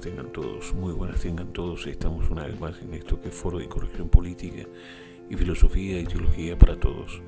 tengan todos, muy buenas tengan todos. Estamos una vez más en esto que es Foro de Corrección Política y Filosofía y Teología para Todos.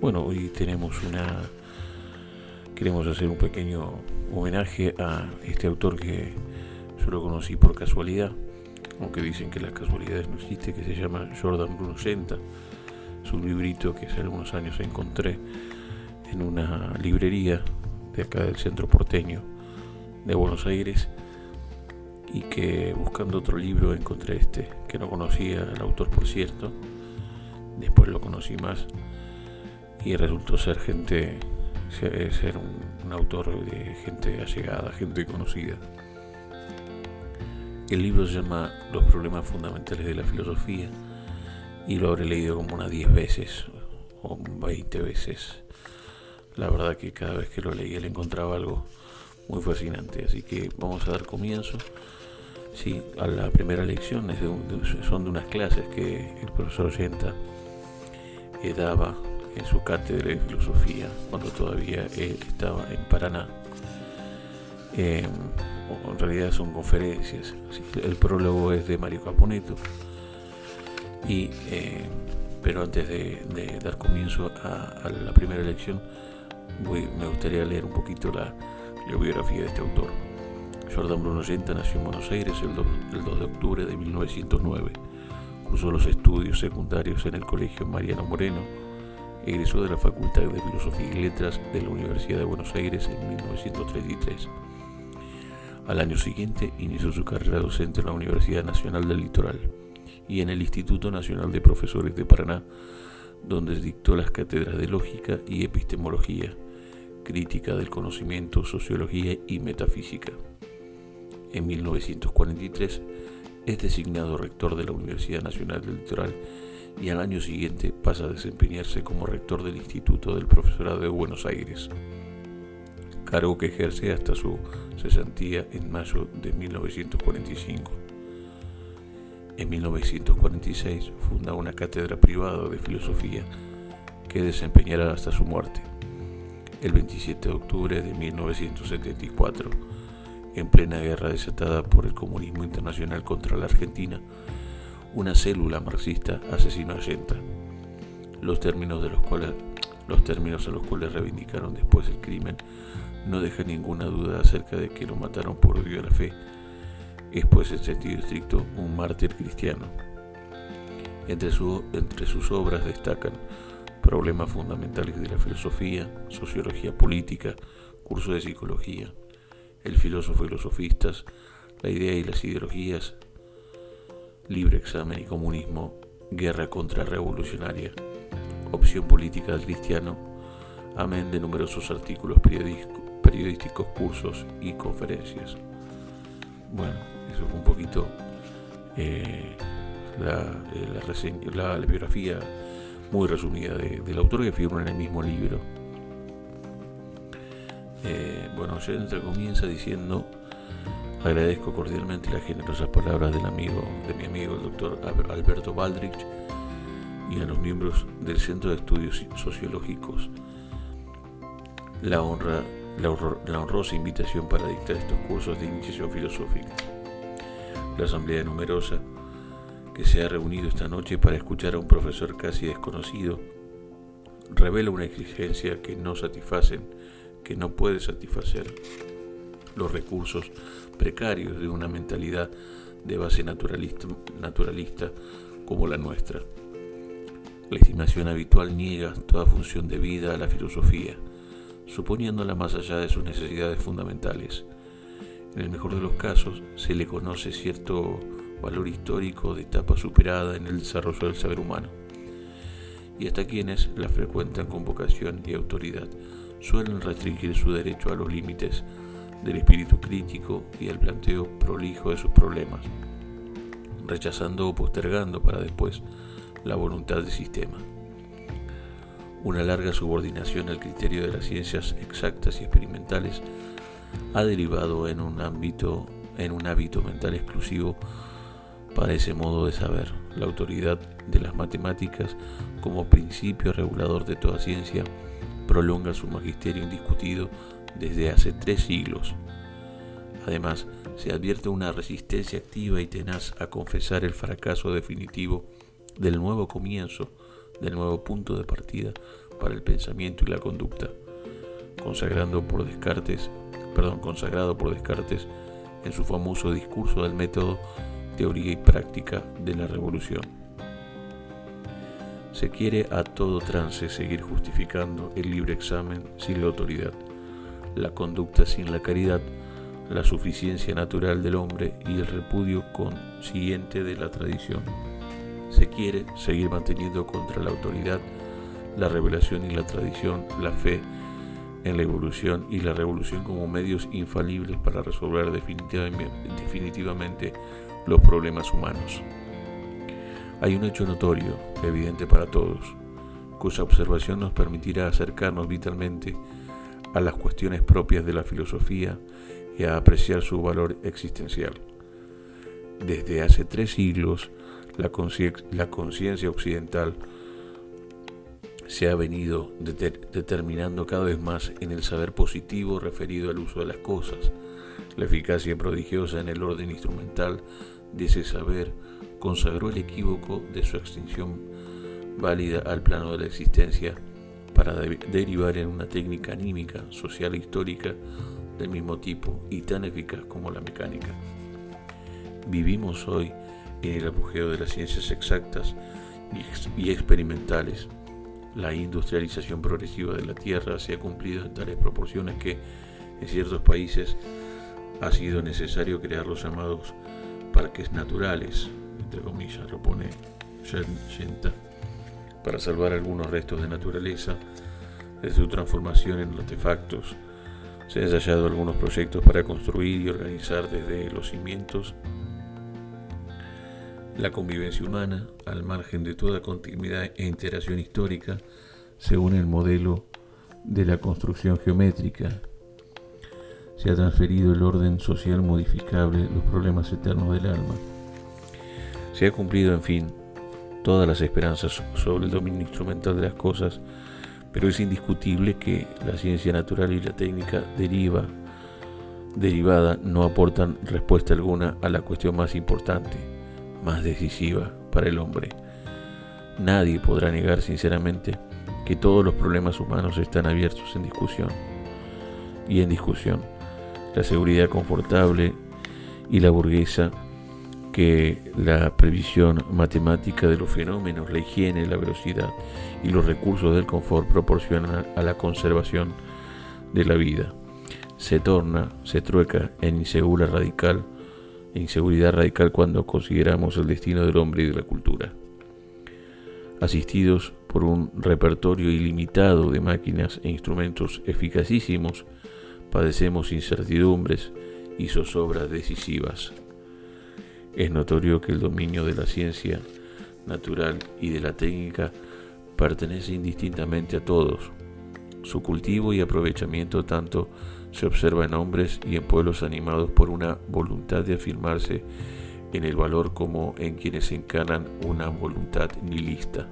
Bueno, hoy tenemos una... Queremos hacer un pequeño homenaje a este autor que yo lo conocí por casualidad, aunque dicen que las casualidades no existen, que se llama Jordan Bruno Senta. Es un librito que hace algunos años encontré en una librería de acá del centro porteño de Buenos Aires y que buscando otro libro encontré este, que no conocía el autor por cierto, después lo conocí más y resultó ser gente, ser un, autor de gente allegada, gente conocida. El libro se llama Los problemas fundamentales de la filosofía y lo habré leído como unas 10 veces o 20 veces. La verdad que cada vez que lo leía le encontraba algo muy fascinante. Así que vamos a dar comienzo sí, a la primera lección. Son de unas clases que el profesor Yenta eh, daba en su cátedra de filosofía cuando todavía él estaba en Paraná. Eh, en realidad son conferencias. el prólogo es de Mario Caponeto. Y, eh, pero antes de, dar comienzo a, la primera lección, me gustaría leer un poquito la, la biografía de este autor. Jordan Bruno Yenta nació en Buenos Aires el 2, de octubre de 1909. Cursó los estudios secundarios en el Colegio Mariano Moreno. Egresó de la Facultad de Filosofía y Letras de la Universidad de Buenos Aires en 1933. Al año siguiente inició su carrera docente en la Universidad Nacional del Litoral y en el Instituto Nacional de Profesores de Paraná, donde dictó las cátedras de Lógica y Epistemología Crítica del Conocimiento, Sociología y Metafísica. En 1943 es designado rector de la Universidad Nacional del Litoral y al año siguiente pasa a desempeñarse como rector del Instituto del Profesorado de Buenos Aires, cargo que ejerce hasta su cesantía en mayo de 1945. En 1946 funda una cátedra privada de filosofía que desempeñará hasta su muerte el 27 de octubre de 1974, en plena guerra desatada por el comunismo internacional contra la Argentina, una célula marxista asesinó a Yenta. Los términos, de los, cuales, los términos a los cuales reivindicaron después el crimen no dejan ninguna duda acerca de que lo mataron por odio a la fe. Es pues en sentido estricto un mártir cristiano. Entre, su, entre sus obras destacan problemas fundamentales de la filosofía, sociología política, curso de psicología, el filósofo y los sofistas, la idea y las ideologías, libre examen y comunismo, guerra contrarrevolucionaria, opción política del cristiano, amén de numerosos artículos periodísticos, cursos y conferencias. Bueno, eso fue un poquito eh, la, eh, la, la biografía muy resumida del autor que figura en el mismo libro. Eh, bueno, Jensen comienza diciendo, agradezco cordialmente las generosas palabras del amigo, de mi amigo el doctor Alberto Baldrich y a los miembros del Centro de Estudios Sociológicos la, honra, la, la honrosa invitación para dictar estos cursos de iniciación filosófica. La asamblea numerosa que se ha reunido esta noche para escuchar a un profesor casi desconocido, revela una exigencia que no satisfacen, que no puede satisfacer los recursos precarios de una mentalidad de base naturalista, como la nuestra. La estimación habitual niega toda función de vida a la filosofía, suponiéndola más allá de sus necesidades fundamentales. En el mejor de los casos, se le conoce cierto valor histórico de etapa superada en el desarrollo del saber humano. Y hasta quienes la frecuentan con vocación y autoridad suelen restringir su derecho a los límites del espíritu crítico y al planteo prolijo de sus problemas, rechazando o postergando para después la voluntad del sistema. Una larga subordinación al criterio de las ciencias exactas y experimentales ha derivado en un ámbito en un hábito mental exclusivo para ese modo de saber. La autoridad de las matemáticas como principio regulador de toda ciencia prolonga su magisterio indiscutido desde hace tres siglos. Además, se advierte una resistencia activa y tenaz a confesar el fracaso definitivo del nuevo comienzo, del nuevo punto de partida para el pensamiento y la conducta, consagrando por Descartes, perdón, consagrado por Descartes en su famoso discurso del método teoría y práctica de la revolución. Se quiere a todo trance seguir justificando el libre examen sin la autoridad, la conducta sin la caridad, la suficiencia natural del hombre y el repudio consiguiente de la tradición. Se quiere seguir manteniendo contra la autoridad la revelación y la tradición, la fe en la evolución y la revolución como medios infalibles para resolver definitivamente los problemas humanos. Hay un hecho notorio, evidente para todos, cuya observación nos permitirá acercarnos vitalmente a las cuestiones propias de la filosofía y a apreciar su valor existencial. Desde hace tres siglos, la conciencia occidental se ha venido determinando cada vez más en el saber positivo referido al uso de las cosas. La eficacia prodigiosa en el orden instrumental de ese saber consagró el equívoco de su extinción válida al plano de la existencia para derivar en una técnica anímica, social e histórica del mismo tipo y tan eficaz como la mecánica. Vivimos hoy en el apogeo de las ciencias exactas y experimentales. La industrialización progresiva de la Tierra se ha cumplido en tales proporciones que en ciertos países ha sido necesario crear los llamados parques naturales, entre comillas, lo pone Shenta, para salvar algunos restos de naturaleza de su transformación en artefactos. Se han ensayado algunos proyectos para construir y organizar desde los cimientos la convivencia humana al margen de toda continuidad e interacción histórica según el modelo de la construcción geométrica. Se ha transferido el orden social modificable, los problemas eternos del alma. Se ha cumplido, en fin, todas las esperanzas sobre el dominio instrumental de las cosas pero es indiscutible que la ciencia natural y la técnica deriva, derivada no aportan respuesta alguna a la cuestión más importante, más decisiva para el hombre. Nadie podrá negar sinceramente que todos los problemas humanos están abiertos en discusión. Y en discusión, la seguridad confortable y la burguesa que la previsión matemática de los fenómenos, la higiene, la velocidad y los recursos del confort proporcionan a la conservación de la vida. Se torna, se trueca en insegura radical, inseguridad radical cuando consideramos el destino del hombre y de la cultura. Asistidos por un repertorio ilimitado de máquinas e instrumentos eficacísimos, padecemos incertidumbres y zozobras decisivas es notorio que el dominio de la ciencia natural y de la técnica pertenece indistintamente a todos. Su cultivo y aprovechamiento tanto se observa en hombres y en pueblos animados por una voluntad de afirmarse en el valor como en quienes encarnan una voluntad nihilista.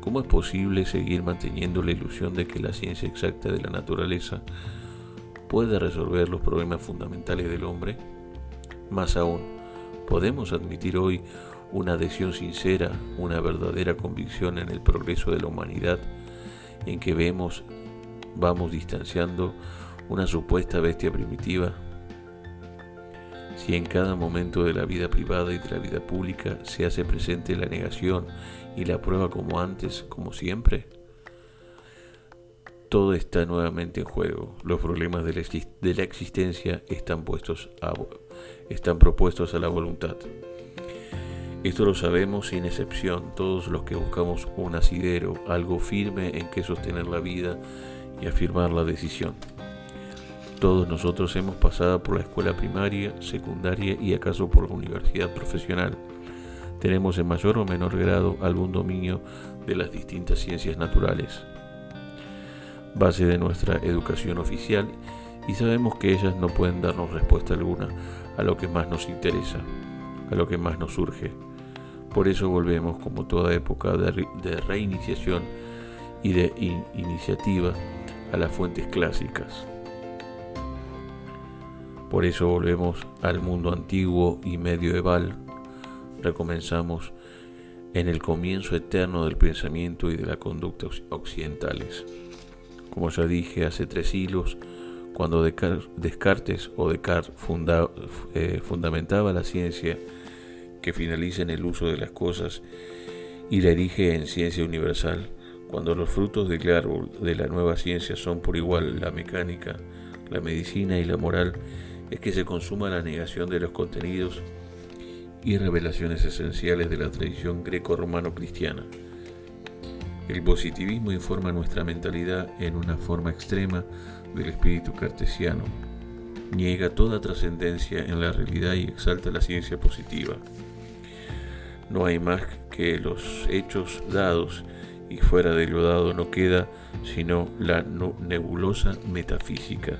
¿Cómo es posible seguir manteniendo la ilusión de que la ciencia exacta de la naturaleza puede resolver los problemas fundamentales del hombre? Más aún, podemos admitir hoy una adhesión sincera, una verdadera convicción en el progreso de la humanidad, en que vemos, vamos distanciando una supuesta bestia primitiva. Si en cada momento de la vida privada y de la vida pública se hace presente la negación y la prueba como antes, como siempre, todo está nuevamente en juego. Los problemas de la, existencia están, puestos están propuestos a la voluntad. Esto lo sabemos sin excepción todos los que buscamos un asidero, algo firme en que sostener la vida y afirmar la decisión. Todos nosotros hemos pasado por la escuela primaria, secundaria y acaso por la universidad profesional. Tenemos en mayor o menor grado algún dominio de las distintas ciencias naturales base de nuestra educación oficial y sabemos que ellas no pueden darnos respuesta alguna a lo que más nos interesa, a lo que más nos surge. Por eso volvemos, como toda época de, reiniciación y de iniciativa, a las fuentes clásicas. Por eso volvemos al mundo antiguo y medieval, recomenzamos en el comienzo eterno del pensamiento y de la conducta occidentales. Como ya dije hace tres siglos, cuando Descartes o Descartes eh, fundamentaba la ciencia que finaliza en el uso de las cosas y la erige en ciencia universal, cuando los frutos del árbol de la nueva ciencia son por igual la mecánica, la medicina y la moral, es que se consuma la negación de los contenidos y revelaciones esenciales de la tradición greco-romano-cristiana. El positivismo informa nuestra mentalidad en una forma extrema del espíritu cartesiano. Niega toda trascendencia en la realidad y exalta la ciencia positiva. No hay más que los hechos dados y fuera de lo dado no queda sino la nebulosa metafísica.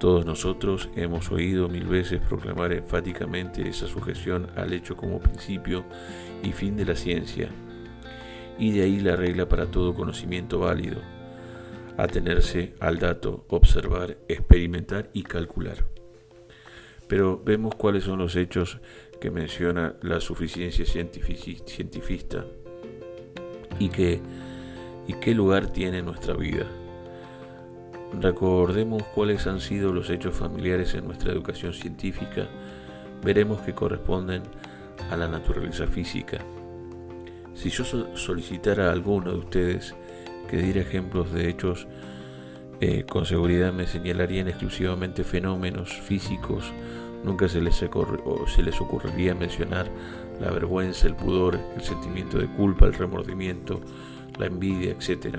Todos nosotros hemos oído mil veces proclamar enfáticamente esa sujeción al hecho como principio y fin de la ciencia, y de ahí la regla para todo conocimiento válido, atenerse al dato, observar, experimentar y calcular. Pero vemos cuáles son los hechos que menciona la suficiencia cientifista y, que, y qué lugar tiene nuestra vida. Recordemos cuáles han sido los hechos familiares en nuestra educación científica, veremos que corresponden a la naturaleza física. Si yo solicitara a alguno de ustedes que diera ejemplos de hechos, eh, con seguridad me señalarían exclusivamente fenómenos físicos, nunca se les, se les ocurriría mencionar la vergüenza, el pudor, el sentimiento de culpa, el remordimiento, la envidia, etc.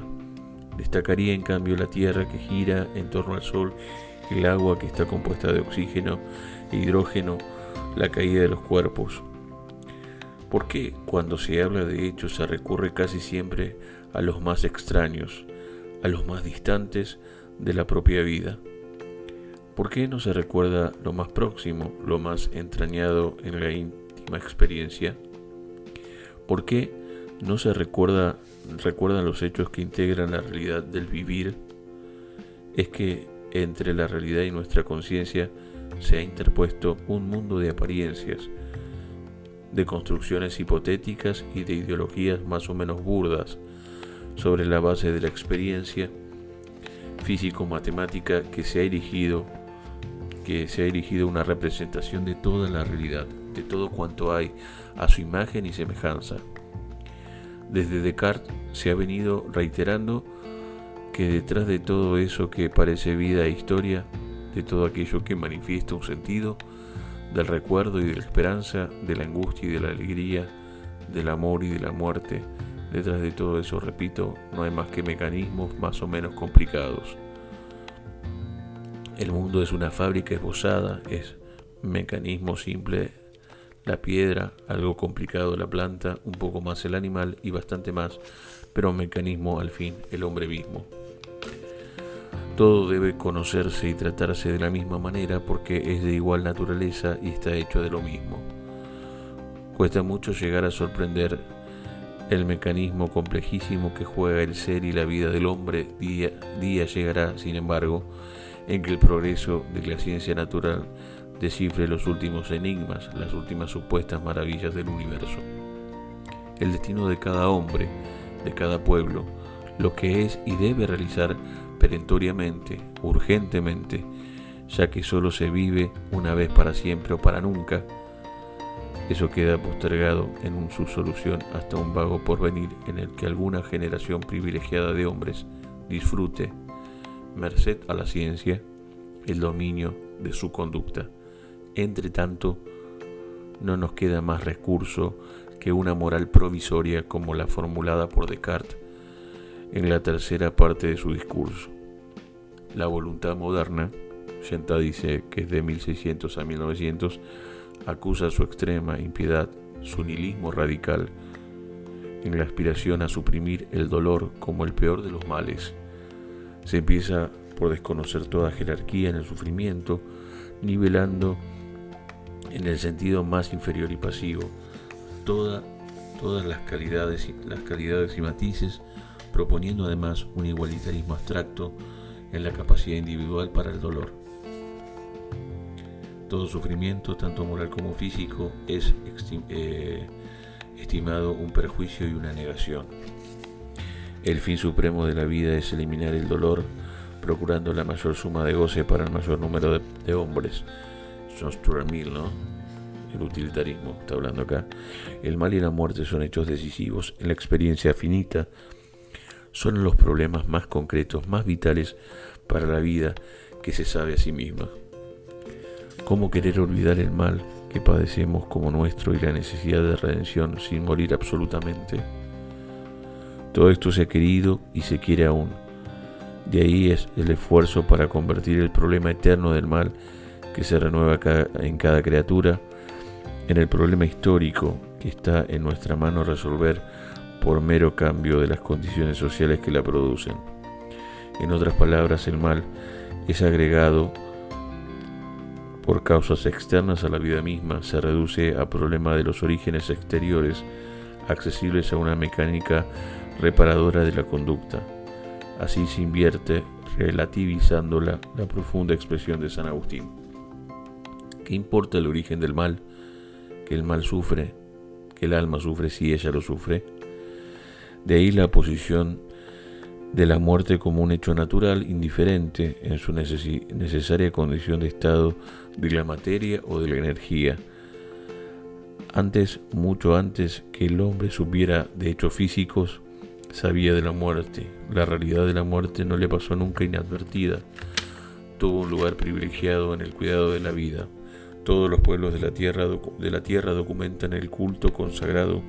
Destacaría en cambio la Tierra que gira en torno al Sol, el agua que está compuesta de oxígeno e hidrógeno, la caída de los cuerpos. ¿Por qué cuando se habla de hechos se recurre casi siempre a los más extraños, a los más distantes de la propia vida? ¿Por qué no se recuerda lo más próximo, lo más entrañado en la experiencia? ¿Por qué no se recuerda recuerdan los hechos que integran la realidad del vivir, es que entre la realidad y nuestra conciencia se ha interpuesto un mundo de apariencias, de construcciones hipotéticas y de ideologías más o menos burdas sobre la base de la experiencia físico-matemática que se ha erigido que se ha erigido una representación de toda la realidad, de todo cuanto hay a su imagen y semejanza. Desde Descartes se ha venido reiterando que detrás de todo eso que parece vida e historia, de todo aquello que manifiesta un sentido, del recuerdo y de la esperanza, de la angustia y de la alegría, del amor y de la muerte, detrás de todo eso, repito, no hay más que mecanismos más o menos complicados. El mundo es una fábrica esbozada, es mecanismo simple la piedra, algo complicado la planta, un poco más el animal y bastante más, pero un mecanismo al fin el hombre mismo. Todo debe conocerse y tratarse de la misma manera porque es de igual naturaleza y está hecho de lo mismo. Cuesta mucho llegar a sorprender el mecanismo complejísimo que juega el ser y la vida del hombre. Día, día llegará, sin embargo, en que el progreso de la ciencia natural descifre los últimos enigmas, las últimas supuestas maravillas del universo. El destino de cada hombre, de cada pueblo, lo que es y debe realizar perentoriamente, urgentemente, ya que solo se vive una vez para siempre o para nunca, eso queda postergado en su solución hasta un vago porvenir en el que alguna generación privilegiada de hombres disfrute, merced a la ciencia, el dominio de su conducta. Entre tanto, no nos queda más recurso que una moral provisoria como la formulada por Descartes en la tercera parte de su discurso. La voluntad moderna, Yenta dice que es de 1600 a 1900, acusa su extrema impiedad, su nihilismo radical, en la aspiración a suprimir el dolor como el peor de los males. Se empieza por desconocer toda jerarquía en el sufrimiento, nivelando en el sentido más inferior y pasivo, todas las calidades, las calidades y matices, proponiendo además un igualitarismo abstracto en la capacidad individual para el dolor. Todo sufrimiento, tanto moral como físico, es eh, estimado un perjuicio y una negación. El fin supremo de la vida es eliminar el dolor, procurando la mayor suma de goce para el mayor número de, hombres. John Stuart Mill, ¿no? El utilitarismo, está hablando acá. El mal y la muerte son hechos decisivos en la experiencia finita. Son los problemas más concretos, más vitales para la vida que se sabe a sí misma. ¿Cómo querer olvidar el mal que padecemos como nuestro y la necesidad de redención sin morir absolutamente? Todo esto se ha querido y se quiere aún. De ahí es el esfuerzo para convertir el problema eterno del mal que se renueva en cada criatura en el problema histórico que está en nuestra mano resolver por mero cambio de las condiciones sociales que la producen. En otras palabras, el mal es agregado por causas externas a la vida misma, se reduce a problema de los orígenes exteriores accesibles a una mecánica reparadora de la conducta. Así se invierte relativizándola la profunda expresión de San Agustín. ¿Qué importa el origen del mal? Que el mal sufre, que el alma sufre si ella lo sufre. De ahí la posición de la muerte como un hecho natural indiferente en su necesaria condición de estado de la materia o de la energía. Antes, mucho antes que el hombre supiera de hechos físicos, sabía de la muerte. La realidad de la muerte no le pasó nunca inadvertida. Tuvo un lugar privilegiado en el cuidado de la vida. Todos los pueblos de la tierra, documentan el culto consagrado,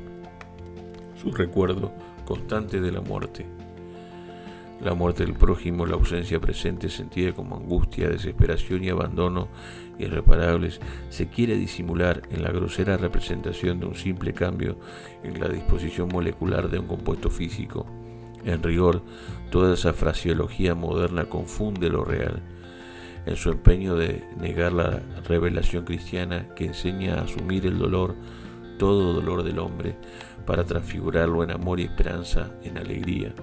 su recuerdo constante de la muerte. La muerte del prójimo, la ausencia presente sentida como angustia, desesperación y abandono irreparables, se quiere disimular en la grosera representación de un simple cambio en la disposición molecular de un compuesto físico. En rigor, toda esa fraseología moderna confunde lo real. En su empeño de negar la revelación cristiana que enseña a asumir el dolor, todo dolor del hombre, para transfigurarlo en amor y esperanza, en alegría.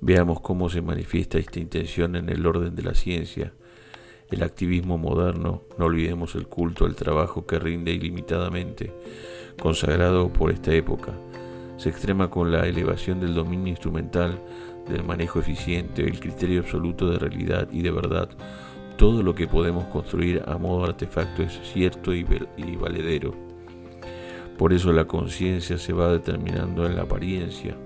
Veamos cómo se manifiesta esta intención en el orden de la ciencia, el activismo moderno, no olvidemos el culto al trabajo que rinde ilimitadamente, consagrado por esta época. Se extrema con la elevación del dominio instrumental, del manejo eficiente, el criterio absoluto de realidad y de verdad. Todo lo que podemos construir a modo artefacto es cierto y, valedero. Por eso la conciencia se va determinando en la apariencia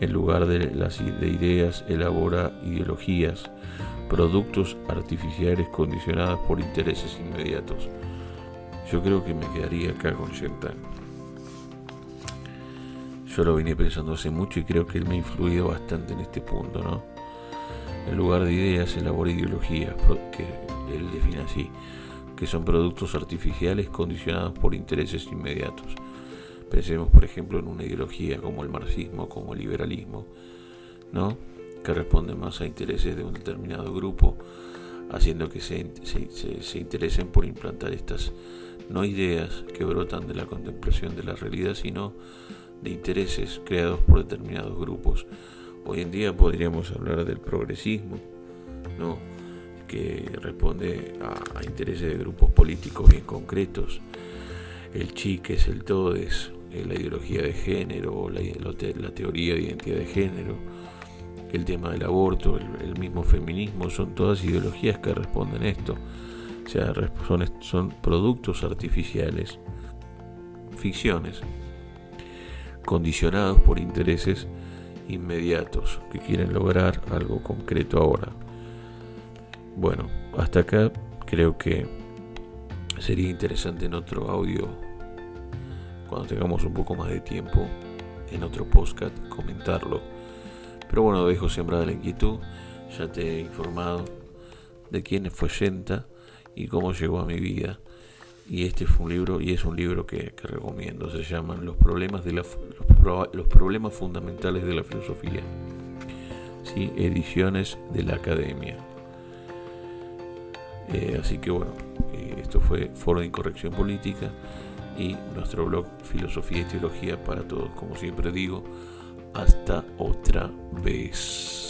en lugar de las de ideas, elabora ideologías, productos artificiales condicionados por intereses inmediatos. Yo creo que me quedaría acá con Shentan. Yo lo vine pensando hace mucho y creo que él me ha influido bastante en este punto, ¿no? En lugar de ideas, elabora ideologías, que él define así, que son productos artificiales condicionados por intereses inmediatos. Pensemos, por ejemplo, en una ideología como el marxismo, como el liberalismo, ¿no? que responde más a intereses de un determinado grupo, haciendo que se, se, interesen por implantar estas no ideas que brotan de la contemplación de la realidad, sino de intereses creados por determinados grupos. Hoy en día podríamos hablar del progresismo, ¿no? que responde a, intereses de grupos políticos bien concretos. El chi, que es el todes, eh, la ideología de género, la, la, teoría de identidad de género, el tema del aborto, el, mismo feminismo, son todas ideologías que responden a esto. O sea, son productos artificiales, ficciones, condicionados por intereses inmediatos que quieren lograr algo concreto ahora. Bueno, hasta acá creo que sería interesante en otro audio cuando tengamos un poco más de tiempo en otro podcast comentarlo. Pero bueno, dejo sembrada la inquietud, ya te he informado de quién fue Yenta y cómo llegó a mi vida. Y este fue un libro, y es un libro que, recomiendo, se llaman Los problemas, de los, problemas fundamentales de la filosofía. ¿Sí? Ediciones de la Academia. Eh, así que bueno, eh, esto fue Foro de Incorrección Política y nuestro blog Filosofía y Teología para todos. Como siempre digo, hasta otra vez.